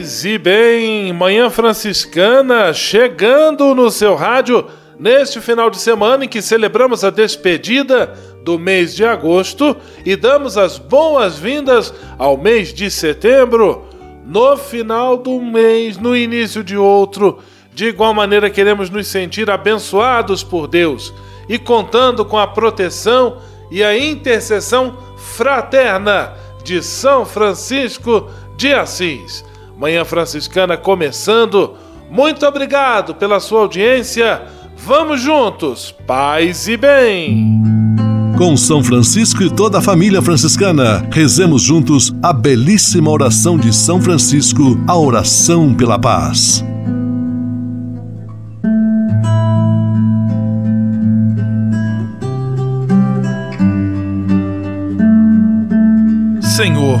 Paz e bem, Manhã Franciscana chegando no seu rádio neste final de semana em que celebramos a despedida do mês de agosto e damos as boas-vindas ao mês de setembro. No final do mês, no início de outro, de igual maneira queremos nos sentir abençoados por Deus e contando com a proteção e a intercessão fraterna de São Francisco de Assis. Manhã Franciscana começando. Muito obrigado pela sua audiência. Vamos juntos, paz e bem. Com São Francisco e toda a família franciscana, rezemos juntos a belíssima oração de São Francisco, a oração pela paz. Senhor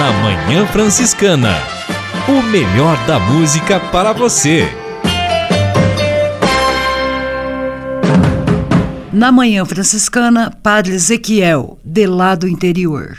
Na Manhã Franciscana. O melhor da música para você. Na Manhã Franciscana, Padre Ezequiel, de lado interior.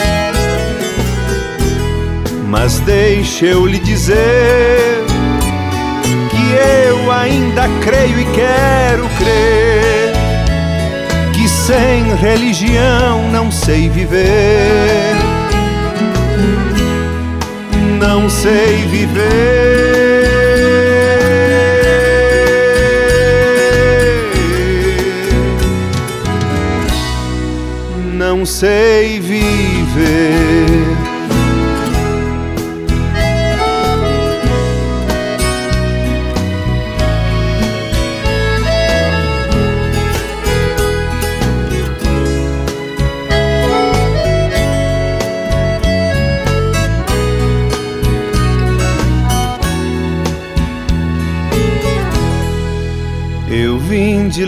Mas deixe eu lhe dizer que eu ainda creio e quero crer que sem religião não sei viver. Não sei viver. Não sei viver.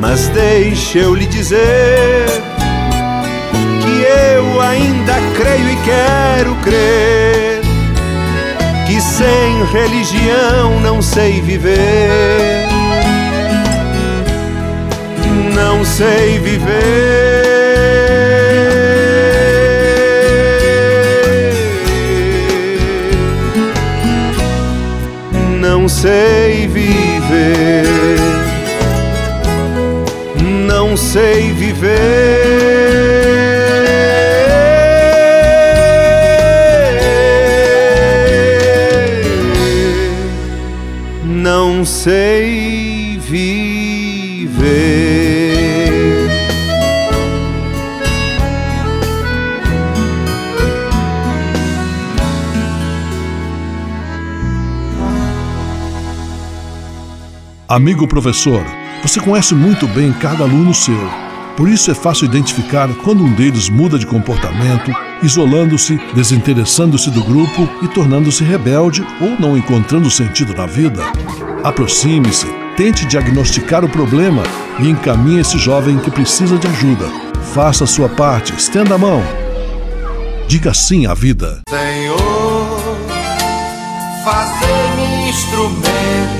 Mas deixe eu lhe dizer que eu ainda creio e quero crer que sem religião não sei viver. Não sei viver. não sei viver, sei viver, não sei viver. Amigo professor, você conhece muito bem cada aluno seu. Por isso é fácil identificar quando um deles muda de comportamento, isolando-se, desinteressando-se do grupo e tornando-se rebelde ou não encontrando sentido na vida. Aproxime-se, tente diagnosticar o problema e encaminhe esse jovem que precisa de ajuda. Faça a sua parte, estenda a mão. Diga sim à vida. Senhor, fazer-me instrumento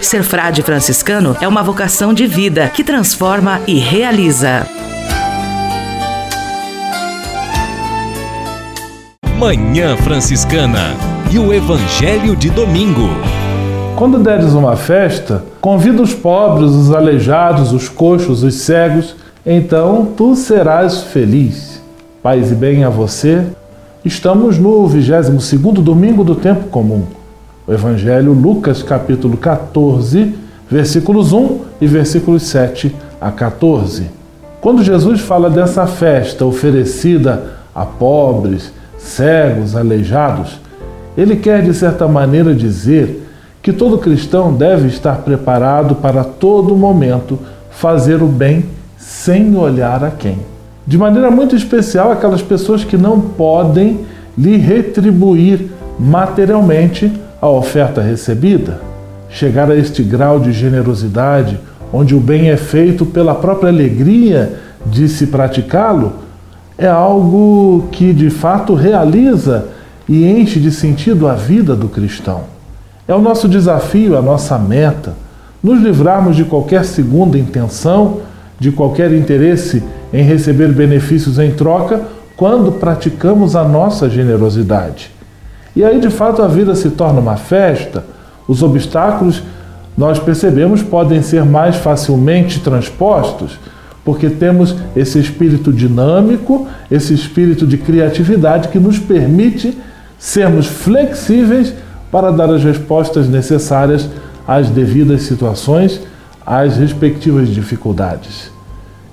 Ser frade franciscano é uma vocação de vida que transforma e realiza. Manhã Franciscana e o Evangelho de Domingo. Quando deres uma festa, convida os pobres, os aleijados, os coxos, os cegos, então tu serás feliz. Paz e bem a você. Estamos no 22º domingo do tempo comum. O Evangelho Lucas capítulo 14, versículos 1 e versículos 7 a 14. Quando Jesus fala dessa festa oferecida a pobres, cegos, aleijados, ele quer de certa maneira dizer que todo cristão deve estar preparado para todo momento fazer o bem sem olhar a quem. De maneira muito especial aquelas pessoas que não podem lhe retribuir materialmente a oferta recebida. Chegar a este grau de generosidade, onde o bem é feito pela própria alegria de se praticá-lo, é algo que de fato realiza e enche de sentido a vida do cristão. É o nosso desafio, a nossa meta, nos livrarmos de qualquer segunda intenção, de qualquer interesse em receber benefícios em troca, quando praticamos a nossa generosidade. E aí, de fato, a vida se torna uma festa, os obstáculos, nós percebemos, podem ser mais facilmente transpostos, porque temos esse espírito dinâmico, esse espírito de criatividade que nos permite sermos flexíveis para dar as respostas necessárias às devidas situações, às respectivas dificuldades.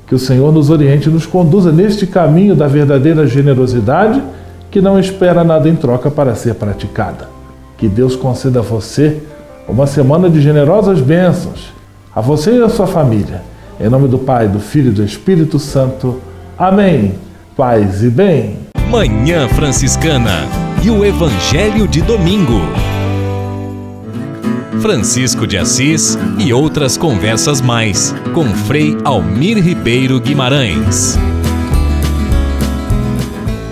Que o Senhor nos oriente e nos conduza neste caminho da verdadeira generosidade que não espera nada em troca para ser praticada. Que Deus conceda a você uma semana de generosas bênçãos, a você e a sua família. Em nome do Pai, do Filho e do Espírito Santo. Amém. Paz e bem. Manhã Franciscana e o Evangelho de Domingo. Francisco de Assis e outras conversas mais com Frei Almir Ribeiro Guimarães.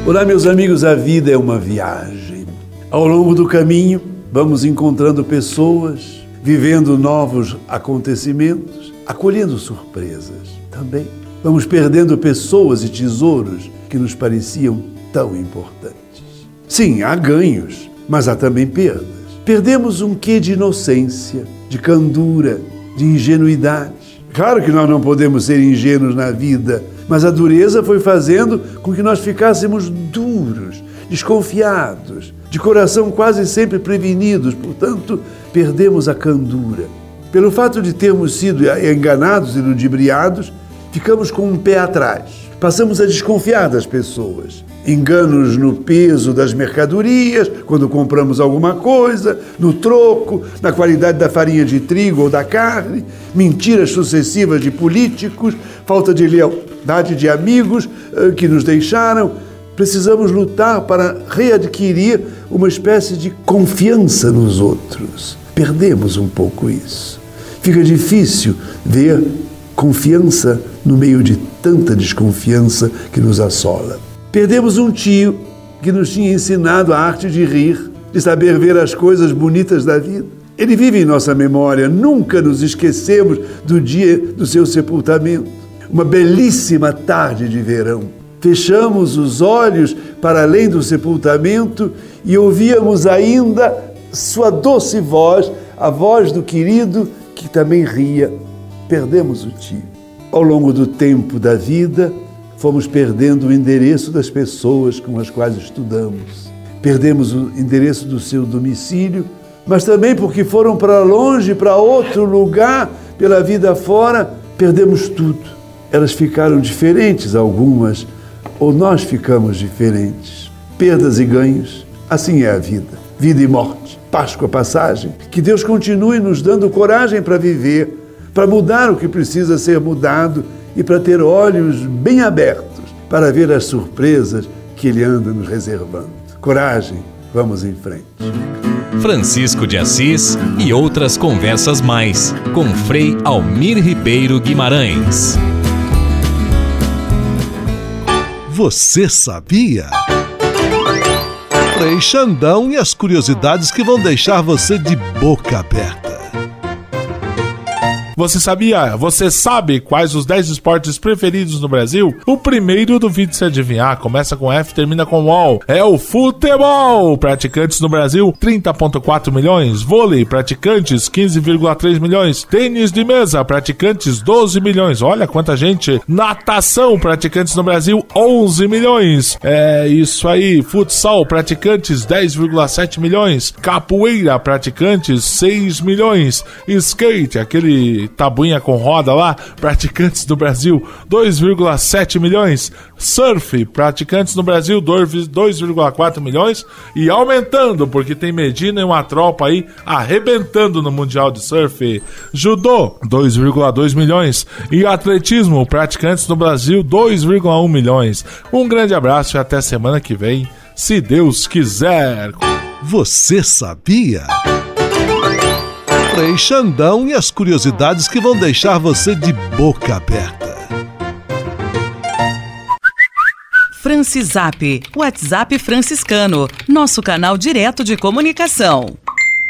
Olá, meus amigos, a vida é uma viagem. Ao longo do caminho, vamos encontrando pessoas, vivendo novos acontecimentos, acolhendo surpresas. Também vamos perdendo pessoas e tesouros que nos pareciam tão importantes. Sim, há ganhos, mas há também perdas. Perdemos um quê de inocência, de candura, de ingenuidade. Claro que nós não podemos ser ingênuos na vida, mas a dureza foi fazendo com que nós ficássemos duros, desconfiados, de coração quase sempre prevenidos, portanto, perdemos a candura. Pelo fato de termos sido enganados e ludibriados, ficamos com um pé atrás. Passamos a desconfiar das pessoas. Enganos no peso das mercadorias, quando compramos alguma coisa, no troco, na qualidade da farinha de trigo ou da carne, mentiras sucessivas de políticos, falta de lealdade de amigos eh, que nos deixaram. Precisamos lutar para readquirir uma espécie de confiança nos outros. Perdemos um pouco isso. Fica difícil ver confiança no meio de tanta desconfiança que nos assola. Perdemos um tio que nos tinha ensinado a arte de rir, de saber ver as coisas bonitas da vida. Ele vive em nossa memória, nunca nos esquecemos do dia do seu sepultamento. Uma belíssima tarde de verão. Fechamos os olhos para além do sepultamento e ouvíamos ainda sua doce voz, a voz do querido que também ria. Perdemos o tio. Ao longo do tempo da vida, fomos perdendo o endereço das pessoas com as quais estudamos. Perdemos o endereço do seu domicílio, mas também porque foram para longe, para outro lugar, pela vida fora, perdemos tudo. Elas ficaram diferentes, algumas, ou nós ficamos diferentes. Perdas e ganhos, assim é a vida. Vida e morte, Páscoa, passagem. Que Deus continue nos dando coragem para viver, para mudar o que precisa ser mudado e para ter olhos bem abertos para ver as surpresas que Ele anda nos reservando. Coragem, vamos em frente. Francisco de Assis e outras conversas mais com Frei Almir Ribeiro Guimarães. Você sabia? Frei Xandão e as curiosidades que vão deixar você de boca aberta. Você sabia? Você sabe quais os 10 esportes preferidos no Brasil? O primeiro do vídeo se adivinhar, começa com F, termina com UOL. É o futebol! Praticantes no Brasil, 30,4 milhões. Vôlei, praticantes, 15,3 milhões. Tênis de mesa, praticantes, 12 milhões. Olha quanta gente. Natação, praticantes no Brasil, 11 milhões. É isso aí. Futsal, praticantes, 10,7 milhões. Capoeira, praticantes, 6 milhões. Skate, aquele tabuinha com roda lá, praticantes no Brasil 2,7 milhões. Surf, praticantes no Brasil 2,4 milhões e aumentando, porque tem Medina e uma tropa aí arrebentando no Mundial de Surf. Judô, 2,2 milhões. E atletismo, praticantes no Brasil 2,1 milhões. Um grande abraço e até semana que vem, se Deus quiser. Você sabia? Frei Xandão e as curiosidades que vão deixar você de boca aberta. Francisap, WhatsApp franciscano, nosso canal direto de comunicação.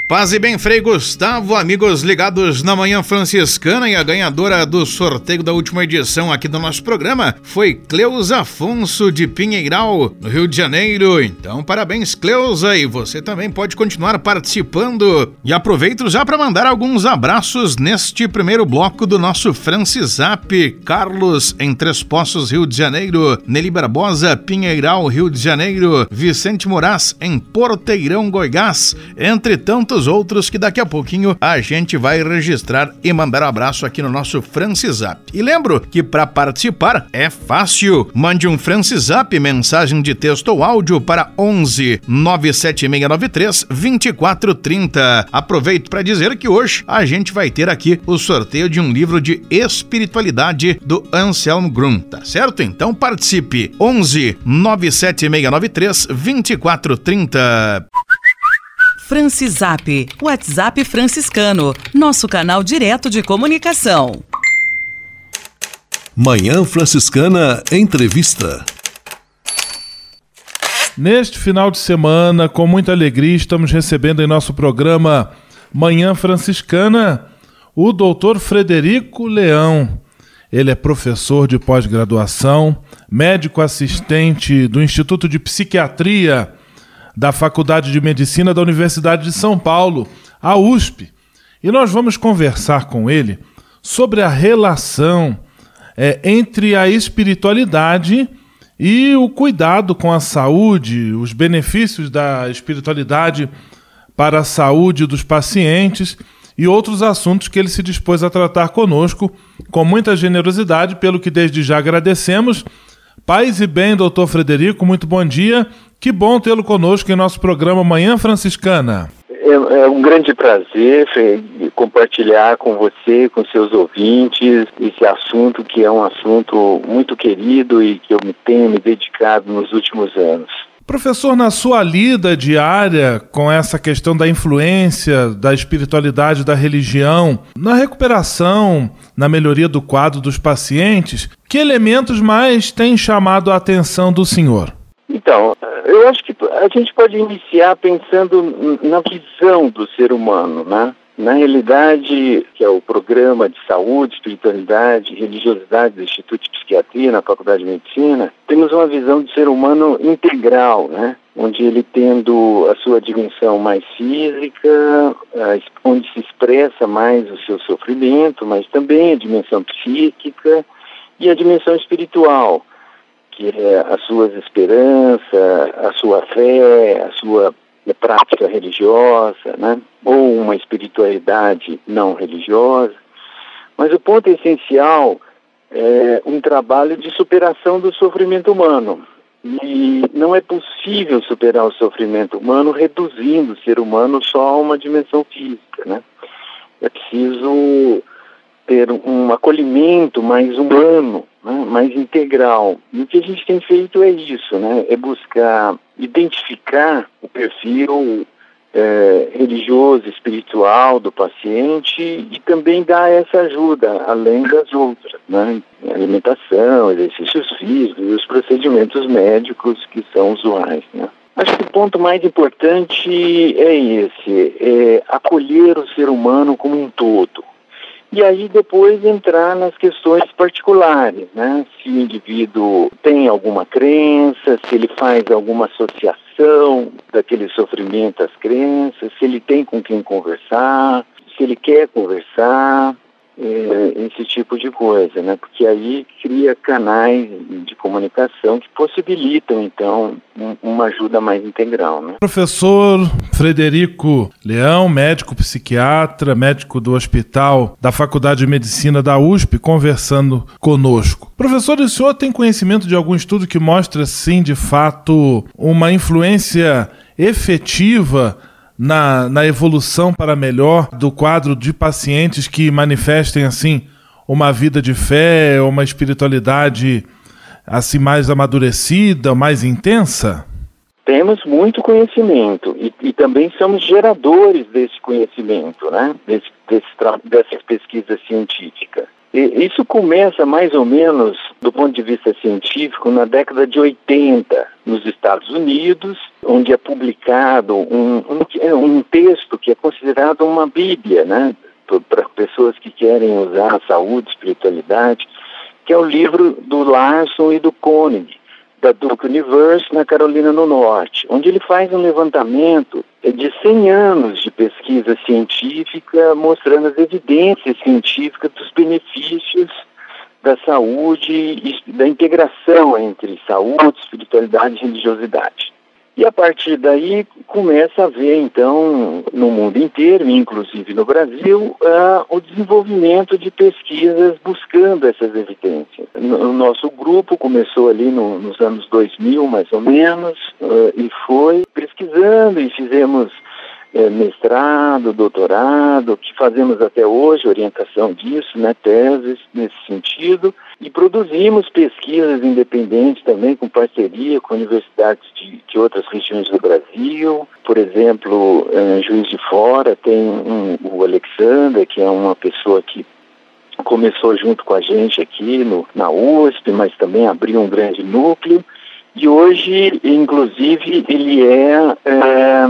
Paz e bem, Frei Gustavo, amigos ligados na Manhã Franciscana e a ganhadora do sorteio da última edição aqui do nosso programa foi Cleusa Afonso de Pinheiral, no Rio de Janeiro. Então, parabéns, Cleusa, e você também pode continuar participando. E aproveito já para mandar alguns abraços neste primeiro bloco do nosso Francisap. Carlos, em Três Poços, Rio de Janeiro. Nelly Barbosa, Pinheiral, Rio de Janeiro. Vicente Moraes, em Porteirão, Goiás. Entre tantos outros que daqui a pouquinho a gente vai registrar e mandar um abraço aqui no nosso Francisap. E lembro que para participar é fácil. Mande um Francisap, mensagem de texto ou áudio para 11 97693 2430. Aproveito para dizer que hoje a gente vai ter aqui o sorteio de um livro de espiritualidade do Anselm Grum, tá certo? Então participe. 11 97693 2430. Francisap, WhatsApp franciscano, nosso canal direto de comunicação. Manhã Franciscana Entrevista. Neste final de semana, com muita alegria, estamos recebendo em nosso programa Manhã Franciscana o doutor Frederico Leão. Ele é professor de pós-graduação, médico assistente do Instituto de Psiquiatria da Faculdade de Medicina da Universidade de São Paulo, a USP. E nós vamos conversar com ele sobre a relação é, entre a espiritualidade e o cuidado com a saúde, os benefícios da espiritualidade para a saúde dos pacientes e outros assuntos que ele se dispôs a tratar conosco com muita generosidade, pelo que desde já agradecemos. Paz e bem, doutor Frederico, muito bom dia. Que bom tê-lo conosco em nosso programa Manhã Franciscana. É, é, um grande prazer compartilhar com você, com seus ouvintes, esse assunto que é um assunto muito querido e que eu tenho me dedicado nos últimos anos. Professor, na sua lida diária com essa questão da influência da espiritualidade, da religião, na recuperação, na melhoria do quadro dos pacientes, que elementos mais têm chamado a atenção do senhor? Então, eu acho que a gente pode iniciar pensando na visão do ser humano, né? Na realidade, que é o programa de saúde, espiritualidade e religiosidade do Instituto de Psiquiatria na Faculdade de Medicina, temos uma visão do ser humano integral, né? Onde ele tendo a sua dimensão mais física, onde se expressa mais o seu sofrimento, mas também a dimensão psíquica e a dimensão espiritual, que é as suas esperanças, a sua fé, a sua prática religiosa, né? ou uma espiritualidade não religiosa. Mas o ponto essencial é um trabalho de superação do sofrimento humano. E não é possível superar o sofrimento humano reduzindo o ser humano só a uma dimensão física, né? É preciso ter um acolhimento mais humano, né, mais integral. E o que a gente tem feito é isso, né, é buscar identificar o perfil é, religioso, espiritual do paciente e também dar essa ajuda, além das outras, né, alimentação, exercícios físicos e os procedimentos médicos que são usuais, né. Acho que o ponto mais importante é esse, é acolher o ser humano como um todo e aí depois entrar nas questões particulares, né? Se o indivíduo tem alguma crença, se ele faz alguma associação daquele sofrimento às crenças, se ele tem com quem conversar, se ele quer conversar, esse tipo de coisa, né? Porque aí cria canais de comunicação que possibilitam, então, um, uma ajuda mais integral, né? Professor Frederico Leão, médico psiquiatra, médico do hospital da Faculdade de Medicina da USP, conversando conosco. Professor, o senhor tem conhecimento de algum estudo que mostra, sim, de fato, uma influência efetiva na, na evolução para melhor do quadro de pacientes que manifestem assim uma vida de fé, uma espiritualidade assim mais amadurecida, mais intensa? Temos muito conhecimento e, e também somos geradores desse conhecimento, né? Desse, desse dessas pesquisas científicas. E isso começa mais ou menos, do ponto de vista científico, na década de 80, nos Estados Unidos, onde é publicado um, um, um texto que é considerado uma bíblia, né, para pessoas que querem usar a saúde, espiritualidade, que é o livro do Larson e do Koenig, da Duke University, na Carolina do Norte, onde ele faz um levantamento de 100 anos de pesquisa científica mostrando as evidências científicas dos benefícios da saúde e da integração entre saúde, espiritualidade e religiosidade. E a partir daí começa a haver, então, no mundo inteiro, inclusive no Brasil, uh, o desenvolvimento de pesquisas buscando essas evidências. O nosso grupo começou ali no, nos anos 2000, mais ou menos, uh, e foi pesquisando e fizemos uh, mestrado, doutorado, que fazemos até hoje, orientação disso, né, teses nesse sentido, E produzimos pesquisas independentes também, com parceria com universidades de, de outras regiões do Brasil. Por exemplo, em Juiz de Fora tem um, o Alexander, que é uma pessoa que começou junto com a gente aqui no, na USP, mas também abriu um grande núcleo. E hoje, inclusive, ele é, é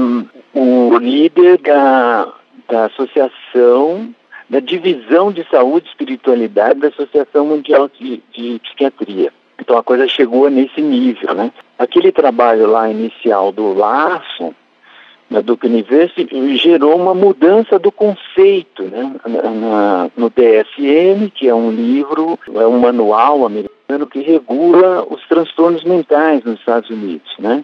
o líder da, da associação, da divisão de saúde e espiritualidade da Associação Mundial de, de Psiquiatria. Então a coisa chegou nesse nível, né? Aquele trabalho lá inicial do Larson, na Duke University, gerou uma mudança do conceito, né? Na, na, no DSM, que é um livro, é um manual americano que regula os transtornos mentais nos Estados Unidos, né?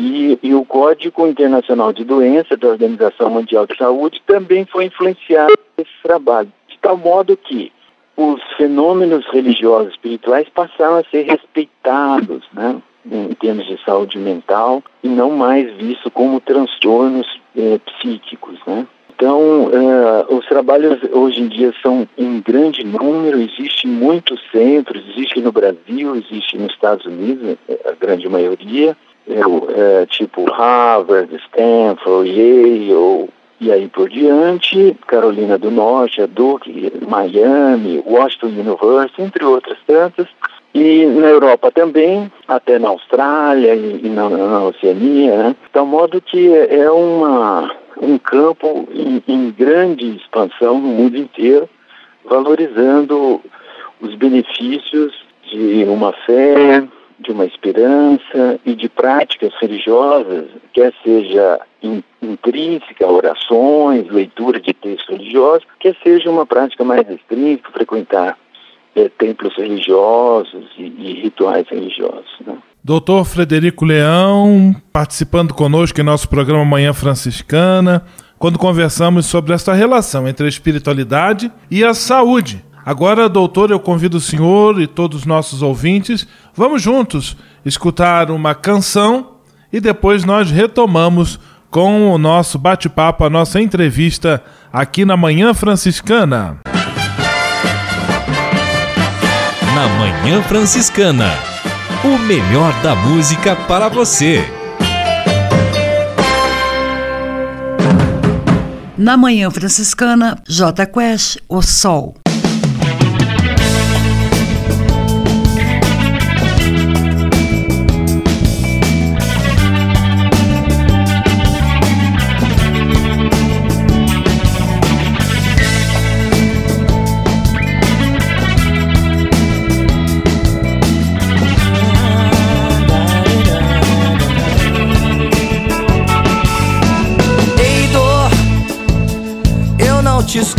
E, e, o Código Internacional de Doenças da Organização Mundial de Saúde também foi influenciado esse trabalho, de tal modo que os fenômenos religiosos espirituais passaram a ser respeitados, né, em termos de saúde mental, e não mais visto como transtornos eh, psíquicos, né. Então, uh, os trabalhos hoje em dia são em grande número, existem muitos centros, existe no Brasil, existe nos Estados Unidos, a grande maioria, é, tipo Harvard, Stanford, Yale e aí por diante, Carolina do Norte, Duke, Miami, Washington University, entre outras tantas. E na Europa também, até na Austrália e, e na, na, Oceania, né? Tal modo que é uma, um campo em, em grande expansão no mundo inteiro, valorizando os benefícios de uma fé, de uma esperança e de práticas religiosas, quer seja intrínseca, orações, leitura de textos religiosos, quer seja uma prática mais extrínseca, frequentar é, templos religiosos e, e rituais religiosos. Né? Doutor Frederico Leão, participando conosco em nosso programa Manhã Franciscana, quando conversamos sobre essa relação entre a espiritualidade e a saúde. Agora, doutor, eu convido o senhor e todos os nossos ouvintes, vamos juntos escutar uma canção e depois nós retomamos com o nosso bate-papo, a nossa entrevista aqui na Manhã Franciscana. Na Manhã Franciscana, o melhor da música para você. Na Manhã Franciscana, J Quest, O Sol.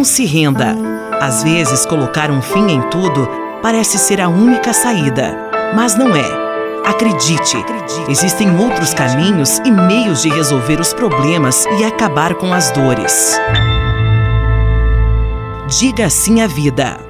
Não se renda. Às vezes, colocar um fim em tudo parece ser a única saída, mas não é. Acredite, existem outros caminhos e meios de resolver os problemas e acabar com as dores. Diga sim à vida.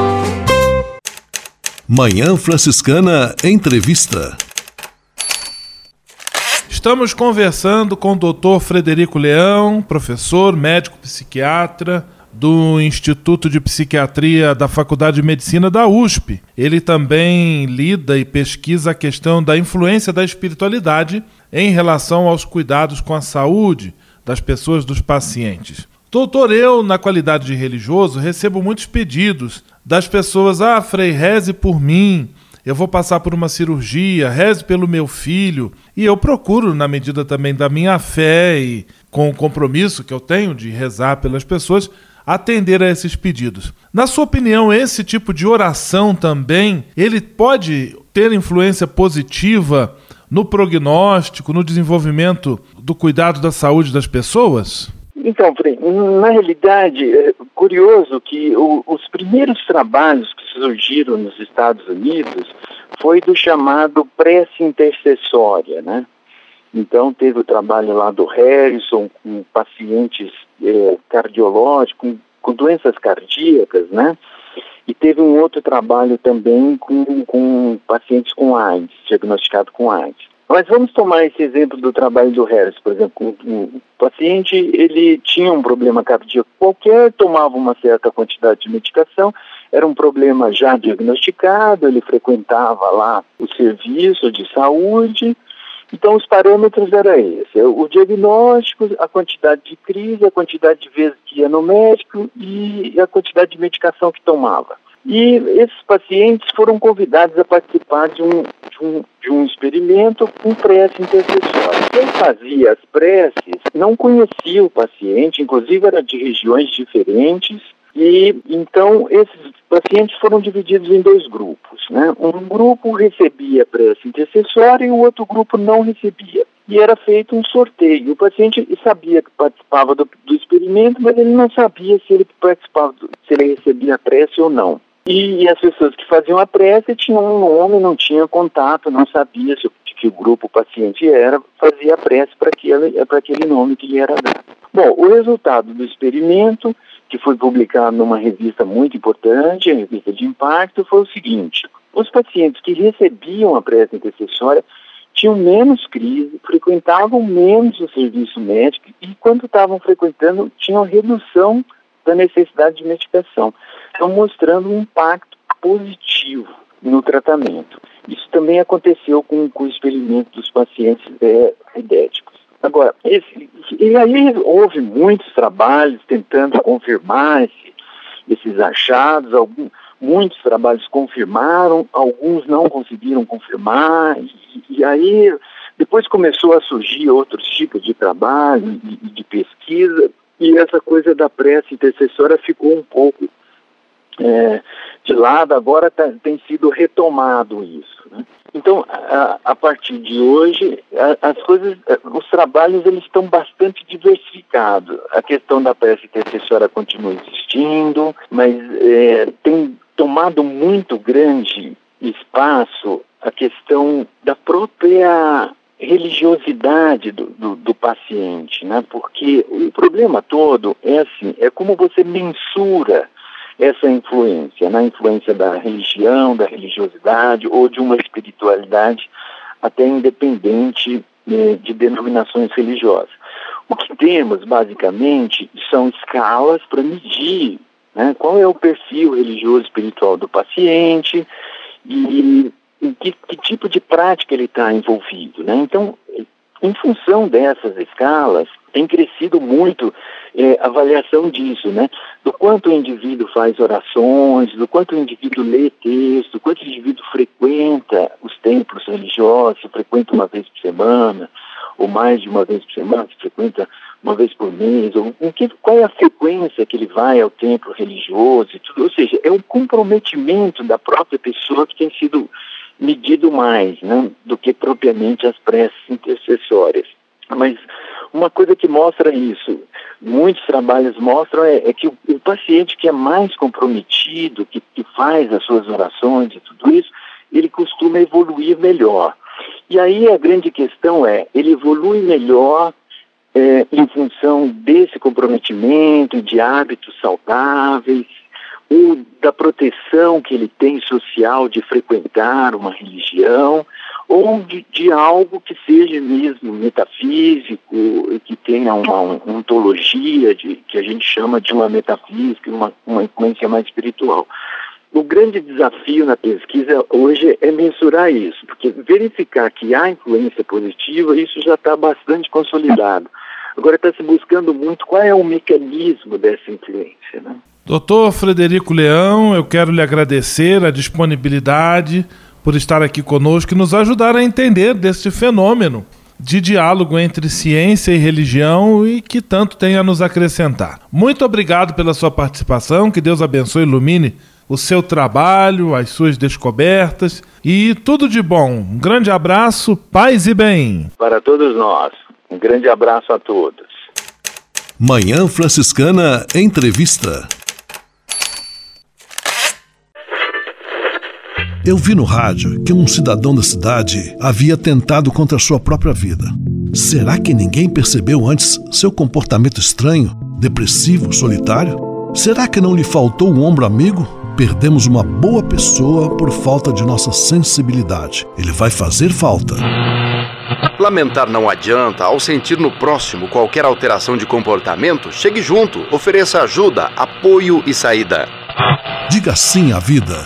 Manhã Franciscana Entrevista. Estamos conversando com o Dr. Frederico Leão, professor, médico psiquiatra do Instituto de Psiquiatria da Faculdade de Medicina da USP. Ele também lida e pesquisa a questão da influência da espiritualidade em relação aos cuidados com a saúde das pessoas, dos pacientes. Doutor, eu, na qualidade de religioso, recebo muitos pedidos das pessoas: ah, Frei, reze por mim, eu vou passar por uma cirurgia, reze pelo meu filho. E eu procuro, na medida também da minha fé e com o compromisso que eu tenho de rezar pelas pessoas, atender a esses pedidos. Na sua opinião, esse tipo de oração também, ele pode ter influência positiva no prognóstico, no desenvolvimento do cuidado da saúde das pessoas? Então, na realidade, é curioso que o, os primeiros trabalhos que surgiram nos Estados Unidos foi do chamado prece intercessória, né? Então, teve o trabalho lá do Harrison com pacientes é, cardiológicos, com, com doenças cardíacas, né? E teve um outro trabalho também com, com pacientes com AIDS, diagnosticado com AIDS. Mas vamos tomar esse exemplo do trabalho do Harris, por exemplo, o paciente ele tinha um problema cardíaco qualquer, tomava uma certa quantidade de medicação, era um problema já diagnosticado, ele frequentava lá o serviço de saúde, então os parâmetros eram esses, o diagnóstico, a quantidade de crise, a quantidade de vezes que ia no médico e a quantidade de medicação que tomava. E esses pacientes foram convidados a participar de um, de um, de um experimento com prece intercessória. Quem fazia as preces não conhecia o paciente, inclusive era de regiões diferentes, e então esses pacientes foram divididos em dois grupos. Né? Um grupo recebia prece intercessória e o outro grupo não recebia. E era feito um sorteio. O paciente sabia que participava do, do experimento, mas ele não sabia se ele participava, se ele recebia prece ou não. E, as pessoas que faziam a prece tinham um nome, não tinham contato, não sabia se, de que grupo o paciente era, fazia a prece para aquele, aquele nome que lhe era dado. Bom, o resultado do experimento, que foi publicado numa revista muito importante, a revista de impacto, foi o seguinte: os pacientes que recebiam a prece intercessória tinham menos crise, frequentavam menos o serviço médico e, quando estavam frequentando, tinham redução da necessidade de medicação estão mostrando um impacto positivo no tratamento. Isso também aconteceu com, com o experimento dos pacientes é, idéticos. Agora, esse, e aí houve muitos trabalhos tentando confirmar esse, esses achados, algum, muitos trabalhos confirmaram, alguns não conseguiram confirmar, e, e aí depois começou a surgir outros tipos de trabalho e de pesquisa, e essa coisa da prece intercessória ficou um pouco é, de lado, agora tá, tem sido retomado isso. Né? Então, a, a, partir de hoje, a, as coisas, os trabalhos eles estão bastante diversificados. A questão da prece intercessória continua existindo, mas é, tem tomado muito grande espaço a questão da própria religiosidade do, do, do, paciente, né? Porque o problema todo é assim, é como você mensura essa influência, na influência da religião, da religiosidade ou de uma espiritualidade até independente eh, de denominações religiosas. O que temos, basicamente, são escalas para medir né, qual é o perfil religioso espiritual do paciente e que, que, tipo de prática ele está envolvido. Né? Então, em função dessas escalas, tem crescido muito é, avaliação disso, né? Do quanto o indivíduo faz orações, do quanto o indivíduo lê texto, do quanto o indivíduo frequenta os templos religiosos, frequenta uma vez por semana, ou mais de uma vez por semana, se frequenta uma vez por mês, ou que, qual é a frequência que ele vai ao templo religioso e tudo. Ou seja, é um comprometimento da própria pessoa que tem sido medido mais, né, do que propriamente as preces intercessórias. Mas uma coisa que mostra isso, muitos trabalhos mostram, é, é que o, o, paciente que é mais comprometido, que, que faz as suas orações e tudo isso, ele costuma evoluir melhor. E aí a grande questão é, ele evolui melhor é, em função desse comprometimento, de hábitos saudáveis, ou da proteção que ele tem social de frequentar uma religião, ou de, de algo que seja mesmo metafísico, que tenha uma, uma ontologia de, que a gente chama de uma metafísica, uma, uma influência mais espiritual. O grande desafio na pesquisa hoje é mensurar isso, porque verificar que há influência positiva, isso já está bastante consolidado. Agora está se buscando muito qual é o mecanismo dessa influência. Né? Doutor Frederico Leão, eu quero lhe agradecer a disponibilidade por estar aqui conosco e nos ajudar a entender deste fenômeno de diálogo entre ciência e religião e que tanto tem a nos acrescentar. Muito obrigado pela sua participação, que Deus abençoe e ilumine o seu trabalho, as suas descobertas e tudo de bom. Um grande abraço, paz e bem. Para todos nós, um grande abraço a todos. Manhã Franciscana Entrevista. Eu vi no rádio que um cidadão da cidade havia tentado contra sua própria vida. Será que ninguém percebeu antes seu comportamento estranho, depressivo, solitário? Será que não lhe faltou um ombro amigo? perdemos uma boa pessoa por falta de nossa sensibilidade. Ele vai fazer falta. Lamentar não adianta. Ao sentir no próximo qualquer alteração de comportamento, chegue junto, ofereça ajuda, apoio e saída. Diga sim à vida.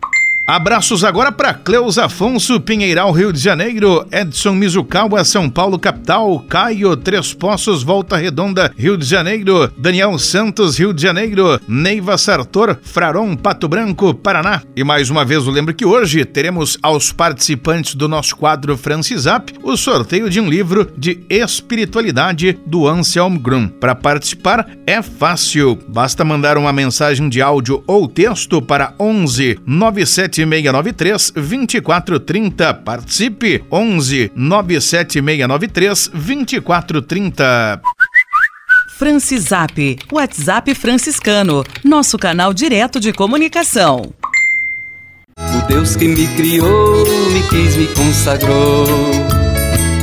Abraços agora para Cleus Afonso, Pinheiral, Rio de Janeiro, Edson Mizukawa, São Paulo, capital, Caio, Três Poços, Volta Redonda, Rio de Janeiro, Daniel Santos, Rio de Janeiro, Neiva Sartor, Fraron, Pato Branco, Paraná. E mais uma vez eu lembro que hoje teremos aos participantes do nosso quadro Francisap o sorteio de um livro de espiritualidade do Anselm Grum. Para participar é fácil, basta mandar uma mensagem de áudio ou texto para 11 97 97693 2430. Participe 11 97693 2430. Francisap, WhatsApp franciscano, nosso canal direto de comunicação. O Deus que me criou, me quis, me consagrou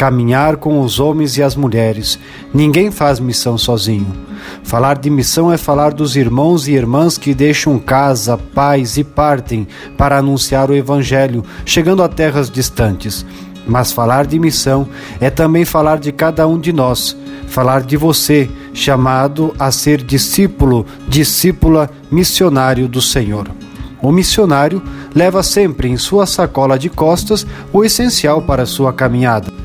caminhar com os homens e as mulheres. Ninguém faz missão sozinho. Falar de missão é falar dos irmãos e irmãs que deixam casa, pais e partem para anunciar o Evangelho, chegando a terras distantes. Mas falar de missão é também falar de cada um de nós, falar de você, chamado a ser discípulo, discípula, missionário do Senhor. O missionário leva sempre em sua sacola de costas o essencial para sua caminhada.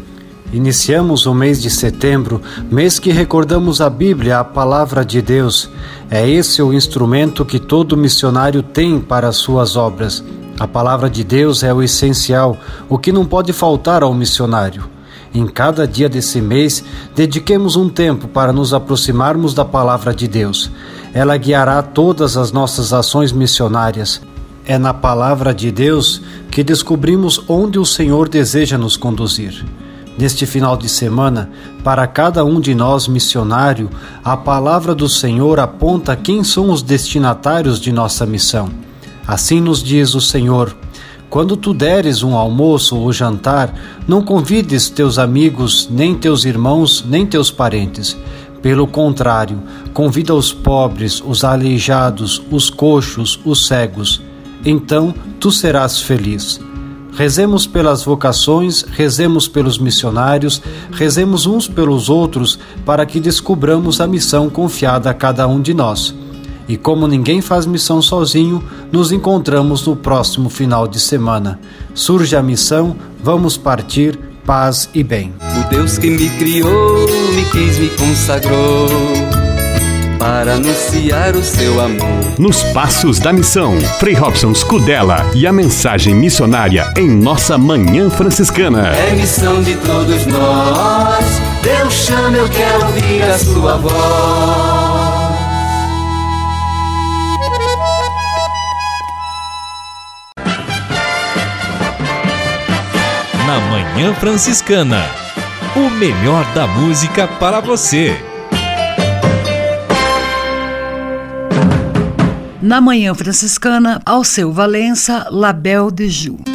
Iniciamos o mês de setembro, mês que recordamos a Bíblia, a palavra de Deus. É esse o instrumento que todo missionário tem para as suas obras. A palavra de Deus é o essencial, o que não pode faltar ao missionário. Em cada dia desse mês, dediquemos um tempo para nos aproximarmos da palavra de Deus. Ela guiará todas as nossas ações missionárias. É na palavra de Deus que descobrimos onde o Senhor deseja nos conduzir. Neste final de semana, para cada um de nós missionário, a palavra do Senhor aponta quem são os destinatários de nossa missão. Assim nos diz o Senhor: quando tu deres um almoço ou jantar, não convides teus amigos, nem teus irmãos, nem teus parentes. Pelo contrário, convida os pobres, os aleijados, os coxos, os cegos. Então tu serás feliz. Rezemos pelas vocações, rezemos pelos missionários, rezemos uns pelos outros para que descubramos a missão confiada a cada um de nós. E como ninguém faz missão sozinho, nos encontramos no próximo final de semana. Surge a missão, vamos partir, paz e bem. O Deus que me criou, me quis, me consagrou para anunciar o seu amor. Nos Passos da Missão, Frei Robson Scudella e a mensagem missionária em nossa Manhã Franciscana. É missão de todos nós, Deus chama, eu quero ouvir a sua voz. Na Manhã Franciscana, o melhor da música para você. Na Manhã Franciscana, Alceu Valença, Label de Ju.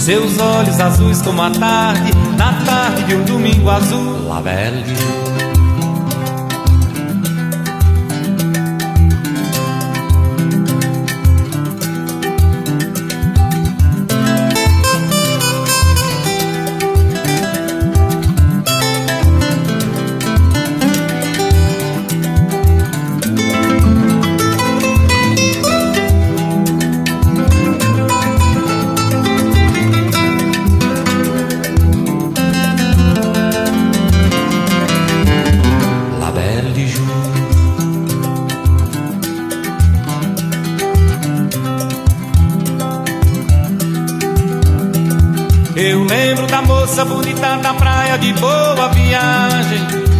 Seus olhos azuis como a tarde Na tarde de um domingo azul. La Belle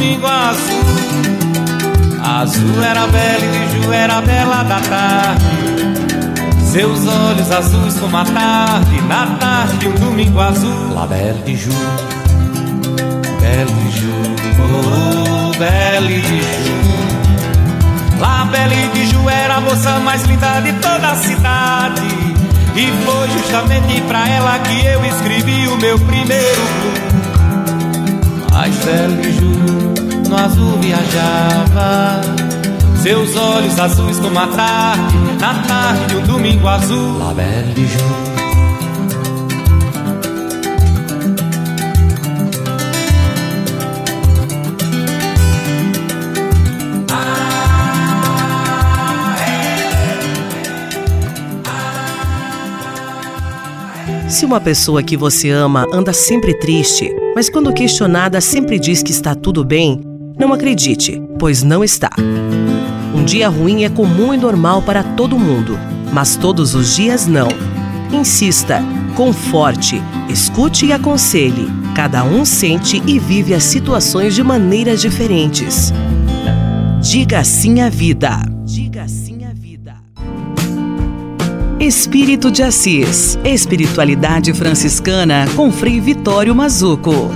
domingo azul Azul era bela e de Ju era bela da tarde. Seus olhos azuis como a tarde, na tarde um domingo azul. La Belle de Ju, Belle de Ju, oh, Belle de Ju. La Belle de Ju era a moça mais linda de toda a cidade. E foi justamente pra ela que eu escrevi o meu primeiro. Mas Belle de Ju no azul viajava. Seus olhos azuis como a tarde, na tarde de um domingo azul. La Belle de Ju. Se uma pessoa que você ama anda sempre triste, mas quando questionada sempre diz que está tudo bem, não acredite, pois não está. Um dia ruim é comum e normal para todo mundo, mas todos os dias não. Insista, conforte, escute e aconselhe. Cada um sente e vive as situações de maneiras diferentes. Diga sim à vida. Diga sim à vida. Espírito de Assis. Espiritualidade franciscana com Frei Vitório Mazuco.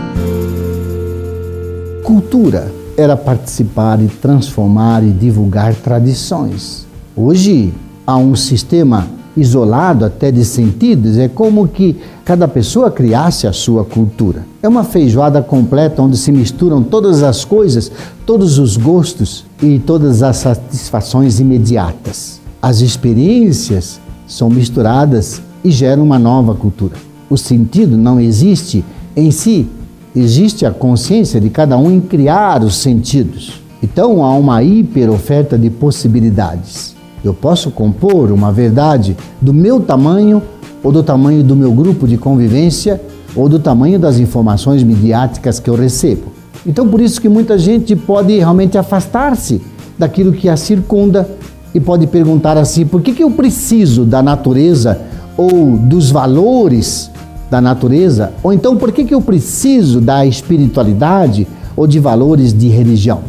Cultura era participar e transformar e divulgar tradições. Hoje há um sistema isolado até de sentidos, é como que cada pessoa criasse a sua cultura. É uma feijoada completa onde se misturam todas as coisas, todos os gostos e todas as satisfações imediatas. As experiências são misturadas e geram uma nova cultura. O sentido não existe em si, existe a consciência de cada um em criar os sentidos. Então há uma hiper oferta de possibilidades. Eu posso compor uma verdade do meu tamanho ou do tamanho do meu grupo de convivência ou do tamanho das informações midiáticas que eu recebo. Então por isso que muita gente pode realmente afastar-se daquilo que a circunda e pode perguntar assim: por que, que eu preciso da natureza ou dos valores da natureza? Ou então, por que, que eu preciso da espiritualidade ou de valores de religião?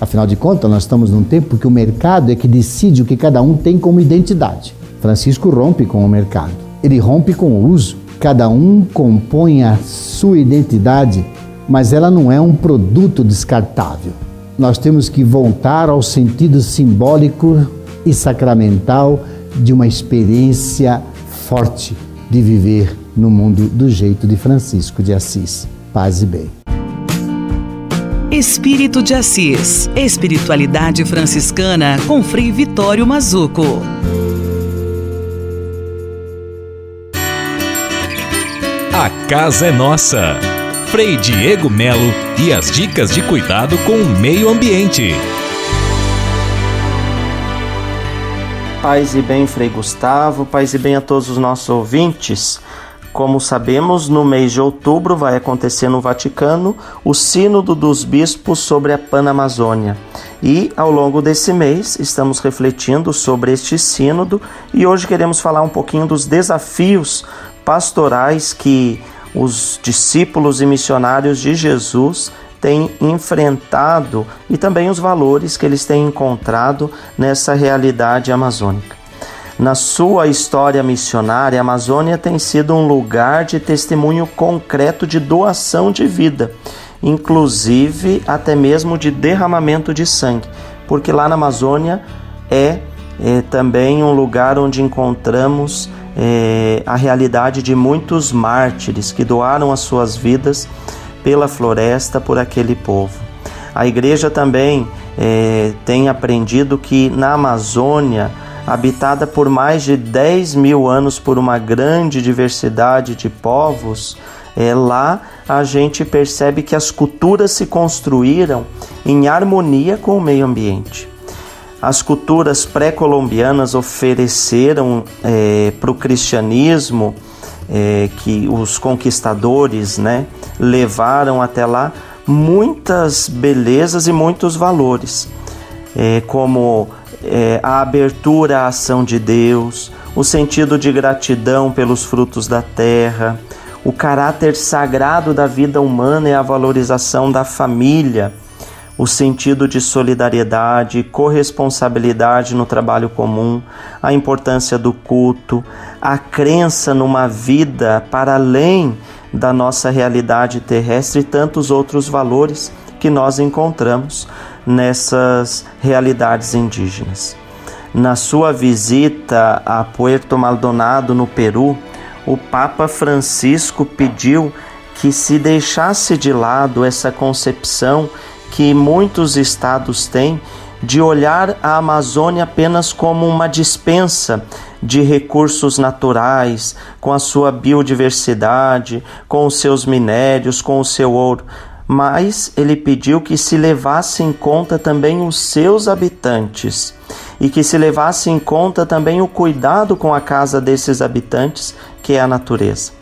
Afinal de contas, nós estamos num tempo que o mercado é que decide o que cada um tem como identidade. Francisco rompe com o mercado, ele rompe com o uso. Cada um compõe a sua identidade, mas ela não é um produto descartável. Nós temos que voltar ao sentido simbólico e sacramental de uma experiência forte de viver no mundo do jeito de Francisco de Assis. Paz e bem. Espírito de Assis. Espiritualidade franciscana com Frei Vitório Mazuco. A casa é nossa. Frei Diego Melo e as dicas de cuidado com o meio ambiente. Paz e bem, Frei Gustavo, paz e bem a todos os nossos ouvintes. Como sabemos, no mês de outubro vai acontecer no Vaticano o Sínodo dos Bispos sobre a Panamazônia. E ao longo desse mês estamos refletindo sobre este sínodo e hoje queremos falar um pouquinho dos desafios pastorais que os discípulos e missionários de Jesus têm enfrentado e também os valores que eles têm encontrado nessa realidade amazônica. Na sua história missionária, a Amazônia tem sido um lugar de testemunho concreto de doação de vida, inclusive até mesmo de derramamento de sangue, porque lá na Amazônia é, é também um lugar onde encontramos é, a realidade de muitos mártires que doaram as suas vidas pela floresta, por aquele povo. A igreja também é, tem aprendido que na Amazônia, habitada por mais de 10 mil anos por uma grande diversidade de povos, é, lá a gente percebe que as culturas se construíram em harmonia com o meio ambiente. As culturas pré-colombianas ofereceram é, para o cristianismo é, que os conquistadores né, levaram até lá muitas belezas e muitos valores, é, como é, a abertura à ação de Deus, o sentido de gratidão pelos frutos da terra, o caráter sagrado da vida humana e a valorização da família, o sentido de solidariedade, corresponsabilidade no trabalho comum, a importância do culto, a crença numa vida para além da nossa realidade terrestre e tantos outros valores que nós encontramos nessas realidades indígenas. Na sua visita a Puerto Maldonado, no Peru, o Papa Francisco pediu que se deixasse de lado essa concepção que muitos estados têm de olhar a Amazônia apenas como uma dispensa de recursos naturais, com a sua biodiversidade, com os seus minérios, com o seu ouro. Mas ele pediu que se levasse em conta também os seus habitantes e que se levasse em conta também o cuidado com a casa desses habitantes, que é a natureza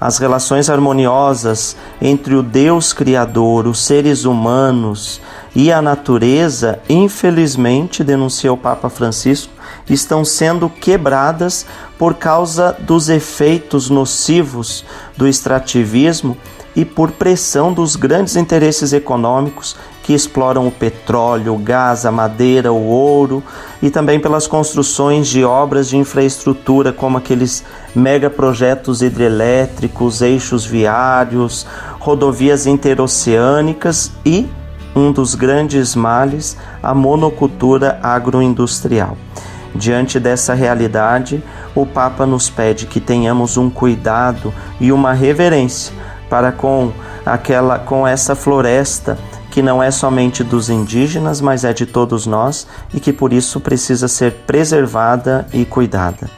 as relações harmoniosas entre o Deus Criador, os seres humanos e a natureza, infelizmente, denunciou o Papa Francisco, estão sendo quebradas por causa dos efeitos nocivos do extrativismo e por pressão dos grandes interesses econômicos que exploram o petróleo, o gás, a madeira, o ouro e também pelas construções de obras de infraestrutura como aqueles megaprojetos hidrelétricos, eixos viários, rodovias interoceânicas e um dos grandes males, a monocultura agroindustrial. Diante dessa realidade, o Papa nos pede que tenhamos um cuidado e uma reverência para com aquela com essa floresta que não é somente dos indígenas, mas é de todos nós e que por isso precisa ser preservada e cuidada.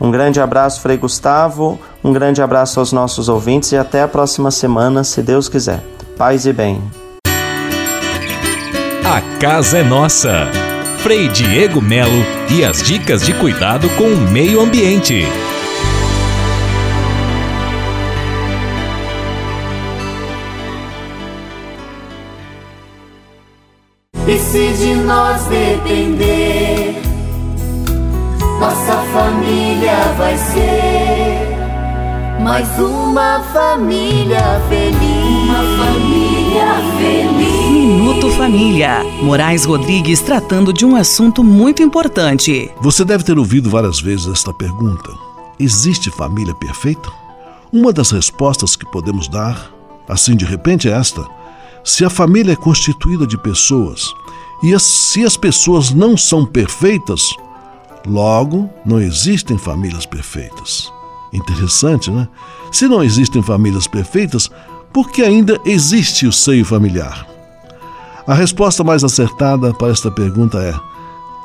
Um grande abraço, Frei Gustavo, um grande abraço aos nossos ouvintes e até a próxima semana, se Deus quiser. Paz e bem. A casa é nossa. Frei Diego Melo e as dicas de cuidado com o meio ambiente. E se de nós depender, nossa família vai ser mais uma família feliz. Uma família feliz. Minuto Família. Moraes Rodrigues tratando de um assunto muito importante. Você deve ter ouvido várias vezes esta pergunta: existe família perfeita? Uma das respostas que podemos dar, assim de repente, é esta se a família é constituída de pessoas e as, se as pessoas não são perfeitas, logo não existem famílias perfeitas. Interessante, né? Se não existem famílias perfeitas, por que ainda existe o seio familiar? A resposta mais acertada para esta pergunta é: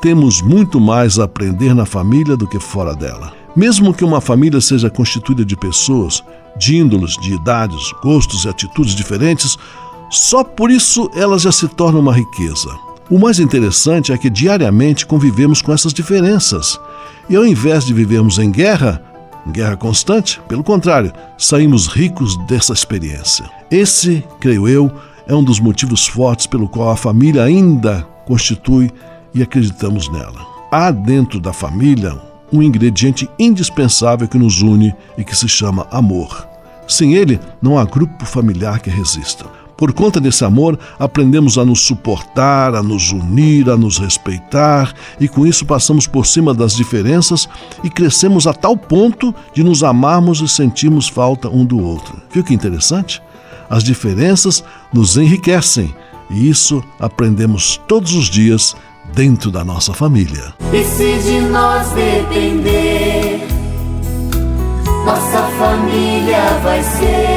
temos muito mais a aprender na família do que fora dela. Mesmo que uma família seja constituída de pessoas de índolos, de idades, gostos e atitudes diferentes, só por isso ela já se torna uma riqueza. O mais interessante é que diariamente convivemos com essas diferenças. E ao invés de vivermos em guerra, em guerra constante, pelo contrário, saímos ricos dessa experiência. Esse, creio eu, é um dos motivos fortes pelo qual a família ainda constitui e acreditamos nela. Há dentro da família um ingrediente indispensável que nos une e que se chama amor. Sem ele, não há grupo familiar que resista. Por conta desse amor, aprendemos a nos suportar, a nos unir, a nos respeitar, e com isso passamos por cima das diferenças e crescemos a tal ponto de nos amarmos e sentirmos falta um do outro. Viu que interessante? As diferenças nos enriquecem e isso aprendemos todos os dias dentro da nossa família. E se de nós depender, nossa família vai ser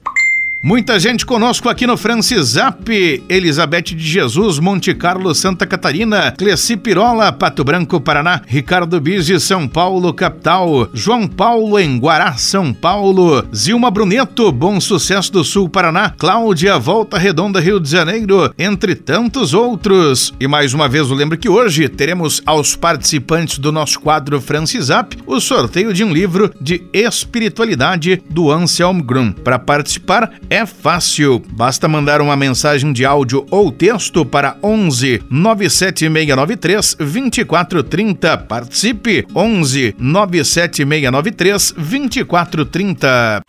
Muita gente conosco aqui no Francisap, Elizabeth de Jesus, Monte Carlo, Santa Catarina, Cleci Pirola, Pato Branco, Paraná, Ricardo Bizzi, São Paulo, capital, João Paulo, em Guará, São Paulo, Zilma Bruneto, Bom Sucesso do Sul, Paraná, Cláudia, Volta Redonda, Rio de Janeiro, entre tantos outros. E mais uma vez eu lembro que hoje teremos aos participantes do nosso quadro Francisap o sorteio de um livro de espiritualidade do Anselm Grum. Para participar, é fácil. Basta mandar uma mensagem de áudio ou texto para 11 97693 2430. Participe 11 97693 2430.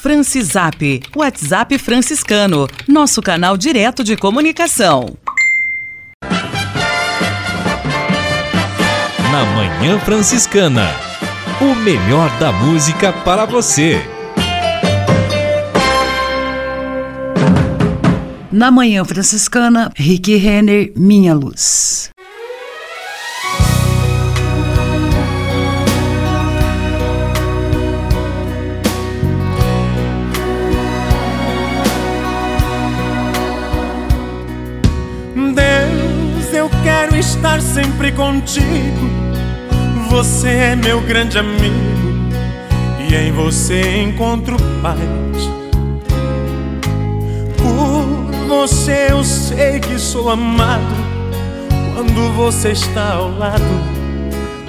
Francisap, WhatsApp franciscano, nosso canal direto de comunicação. Na Manhã Franciscana, o melhor da música para você. Na Manhã Franciscana, Rick Renner, Minha Luz. Deus, eu quero estar sempre contigo. Você é meu grande amigo e em você encontro paz. Sei que sou amado. Quando você está ao lado,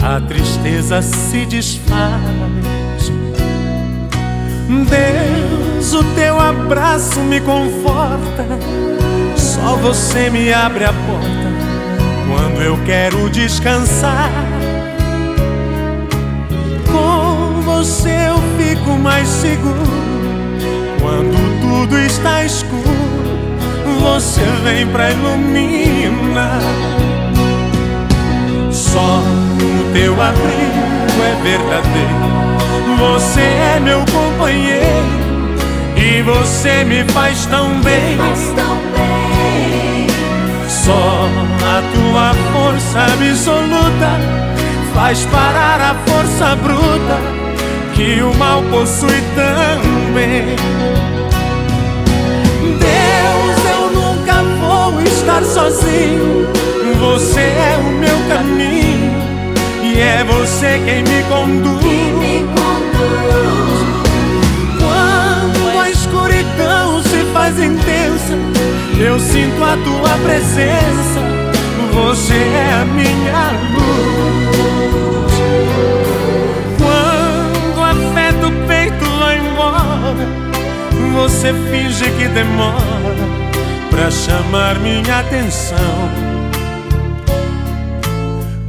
a tristeza se desfaz. Deus, o teu abraço me conforta. Só você me abre a porta quando eu quero descansar. Com você eu fico mais seguro. Quando tudo está escuro, você vem pra iluminar. Só o teu abrigo é verdadeiro. Você é meu companheiro e você me faz tão bem. Só a tua força absoluta faz parar a força bruta que o mal possui também. Estar sozinho. Você é o meu caminho e é você quem me conduz. Quando a escuridão se faz intensa, eu sinto a tua presença. Você é a minha luz. Quando a fé do peito vai embora, você finge que demora pra chamar minha atenção.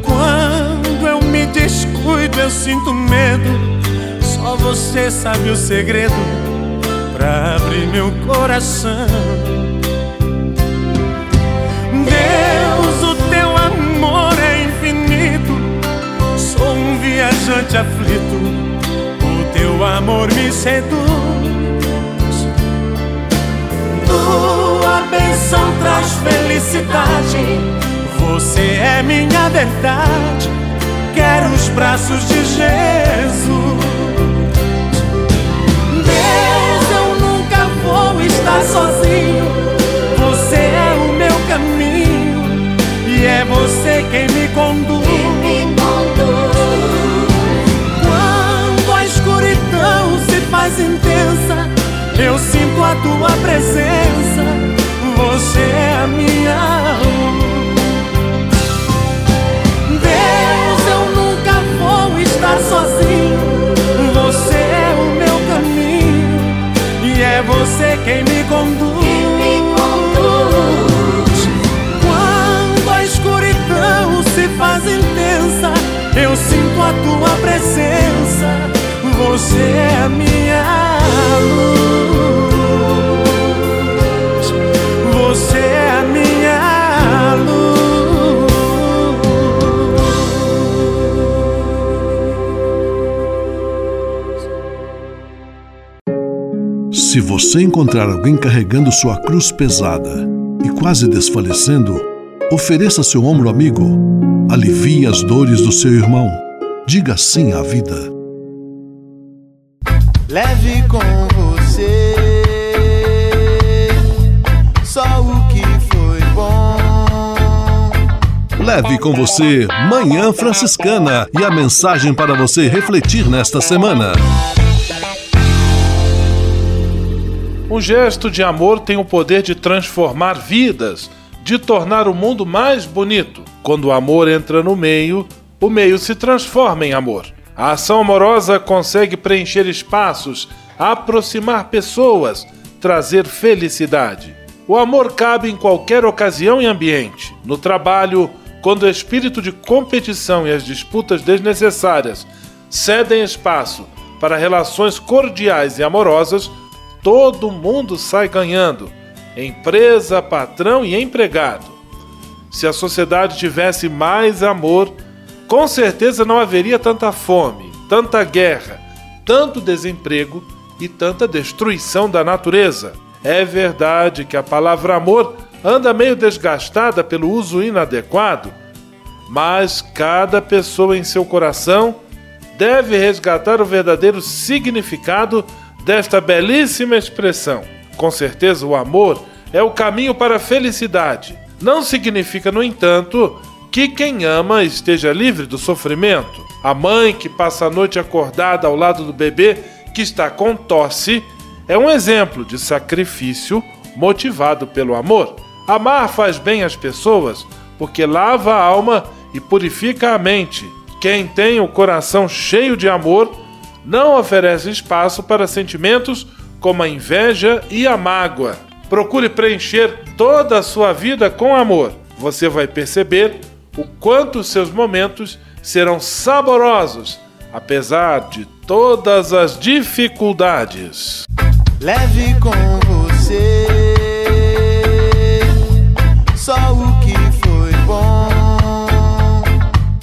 Quando eu me descuido, eu sinto medo. Só você sabe o segredo pra abrir meu coração. Deus, o teu amor é infinito. Sou um viajante aflito. O teu amor me seduz. Bênção traz felicidade. Você é minha verdade. Quero os braços de Jesus. Deus, eu nunca vou estar sozinho. Você é o meu caminho e é você quem me conduz. Quando a escuridão se faz intensa, eu sinto a tua presença. Você é a minha luz. Deus, eu nunca vou estar sozinho. Você é o meu caminho e é você quem me conduz. Quando a escuridão se faz intensa, eu sinto a tua presença. Você é a minha luz. Se você encontrar alguém carregando sua cruz pesada e quase desfalecendo, ofereça seu ombro amigo. Alivie as dores do seu irmão. Diga sim à vida. Leve com você só o que foi bom. Leve com você Manhã Franciscana e a mensagem para você refletir nesta semana. Um gesto de amor tem o poder de transformar vidas, de tornar o mundo mais bonito. Quando o amor entra no meio, o meio se transforma em amor. A ação amorosa consegue preencher espaços, aproximar pessoas, trazer felicidade. O amor cabe em qualquer ocasião e ambiente. No trabalho, quando o espírito de competição e as disputas desnecessárias cedem espaço para relações cordiais e amorosas, todo mundo sai ganhando: empresa, patrão e empregado. Se a sociedade tivesse mais amor, com certeza não haveria tanta fome, tanta guerra, tanto desemprego e tanta destruição da natureza. É verdade que a palavra amor anda meio desgastada pelo uso inadequado, mas cada pessoa em seu coração deve resgatar o verdadeiro significado desta belíssima expressão. Com certeza, o amor é o caminho para a felicidade. Não significa, no entanto, que quem ama esteja livre do sofrimento. A mãe que passa a noite acordada ao lado do bebê que está com tosse é um exemplo de sacrifício motivado pelo amor. Amar faz bem às pessoas porque lava a alma e purifica a mente. Quem tem o coração cheio de amor não oferece espaço para sentimentos como a inveja e a mágoa. Procure preencher toda a sua vida com amor. Você vai perceber o quanto seus momentos serão saborosos, apesar de todas as dificuldades. Leve com